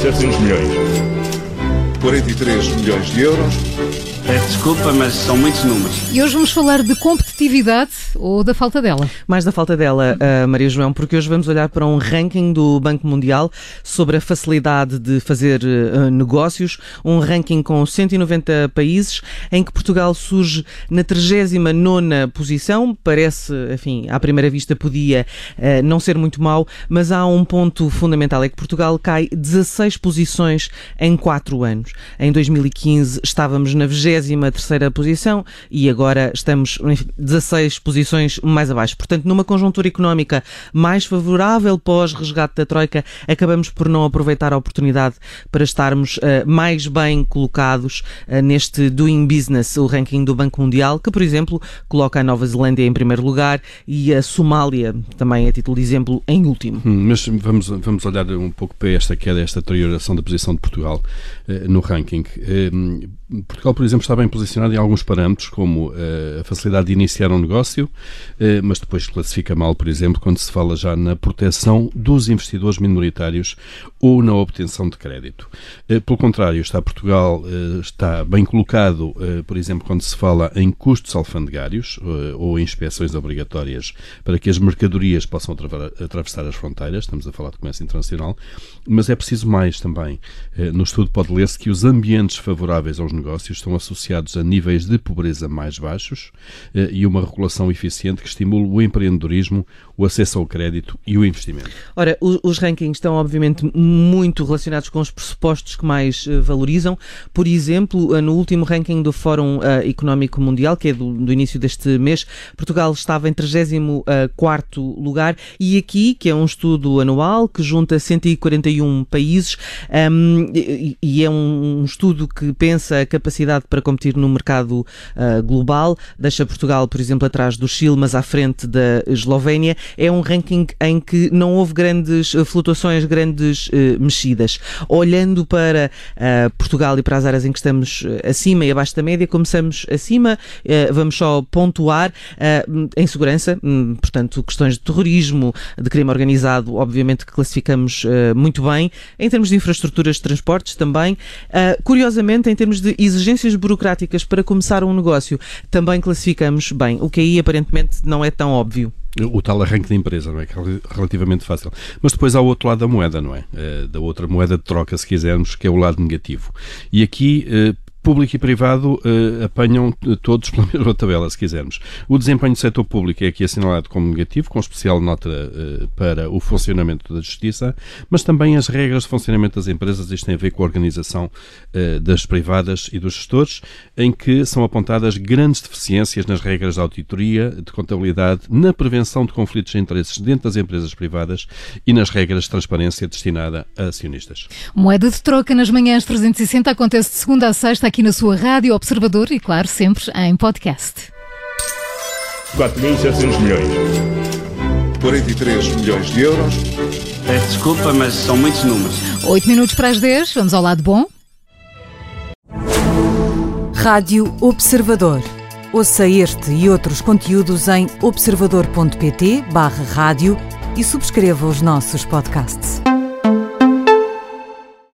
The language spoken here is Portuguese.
4.700 milhões. 43 milhões de euros. Peço desculpa, mas são muitos números. E hoje vamos falar de competitividade ou da falta dela? Mais da falta dela, uh, Maria João, porque hoje vamos olhar para um ranking do Banco Mundial sobre a facilidade de fazer uh, negócios, um ranking com 190 países, em que Portugal surge na 39 posição. Parece, enfim, à primeira vista podia uh, não ser muito mau, mas há um ponto fundamental, é que Portugal cai 16 posições em 4 anos. Em 2015 estávamos na 20 terceira posição e agora estamos enfim, 16 posições mais abaixo. Portanto, numa conjuntura económica mais favorável pós-resgate da Troika, acabamos por não aproveitar a oportunidade para estarmos uh, mais bem colocados uh, neste Doing Business, o ranking do Banco Mundial, que, por exemplo, coloca a Nova Zelândia em primeiro lugar e a Somália, também a título de exemplo, em último. Hum, mas vamos, vamos olhar um pouco para esta queda, esta deterioração da posição de Portugal uh, no ranking. Portugal, por exemplo, está bem posicionado em alguns parâmetros, como uh, a facilidade de iniciar um negócio, uh, mas depois classifica mal, por exemplo, quando se fala já na proteção dos investidores minoritários ou na obtenção de crédito. Uh, pelo contrário, está Portugal está bem colocado, por exemplo, quando se fala em custos alfandegários ou inspeções obrigatórias para que as mercadorias possam atravessar as fronteiras, estamos a falar de comércio internacional, mas é preciso mais também. No estudo pode ler-se que os ambientes favoráveis aos negócios estão associados a níveis de pobreza mais baixos eh, e uma regulação eficiente que estimule o empreendedorismo, o acesso ao crédito e o investimento. Ora, os rankings estão obviamente muito relacionados com os pressupostos que mais eh, valorizam. Por exemplo, eh, no último ranking do Fórum Económico Mundial, que é do, do início deste mês, Portugal estava em 34 lugar e aqui, que é um estudo anual que junta 141 países um, e, e é um estudo que pensa capacidade para competir no mercado uh, global, deixa Portugal, por exemplo, atrás do Chile, mas à frente da Eslovénia. É um ranking em que não houve grandes ah, flutuações, grandes uh, mexidas. Olhando para uh, Portugal e para as áreas em que estamos acima e abaixo da média, começamos acima, vamos só pontuar em segurança, hum, portanto, questões de terrorismo, de crime organizado, obviamente que classificamos muito bem. Em termos de infraestruturas de transportes também. curiosamente, em termos de exigências burocráticas para começar um negócio, também classificamos bem, o que aí aparentemente não é tão óbvio. O tal arranque da empresa, não é? Que é relativamente fácil. Mas depois há o outro lado da moeda, não é? Eh, da outra moeda de troca, se quisermos, que é o lado negativo. E aqui eh, público e privado uh, apanham todos pela mesma tabela, se quisermos. O desempenho do setor público é aqui assinalado como negativo, com especial nota uh, para o funcionamento da justiça, mas também as regras de funcionamento das empresas, isto tem a ver com a organização uh, das privadas e dos gestores, em que são apontadas grandes deficiências nas regras de auditoria, de contabilidade, na prevenção de conflitos de interesses dentro das empresas privadas e nas regras de transparência destinada a acionistas. Moeda de troca nas manhãs 360 acontece de segunda a sexta aqui na sua Rádio Observador e, claro, sempre em podcast. 4.700 milhões. 43 milhões de euros. Peço desculpa, mas são muitos números. 8 minutos para as 10, vamos ao lado bom. Rádio Observador. Ouça este e outros conteúdos em observador.pt/barra rádio e subscreva os nossos podcasts.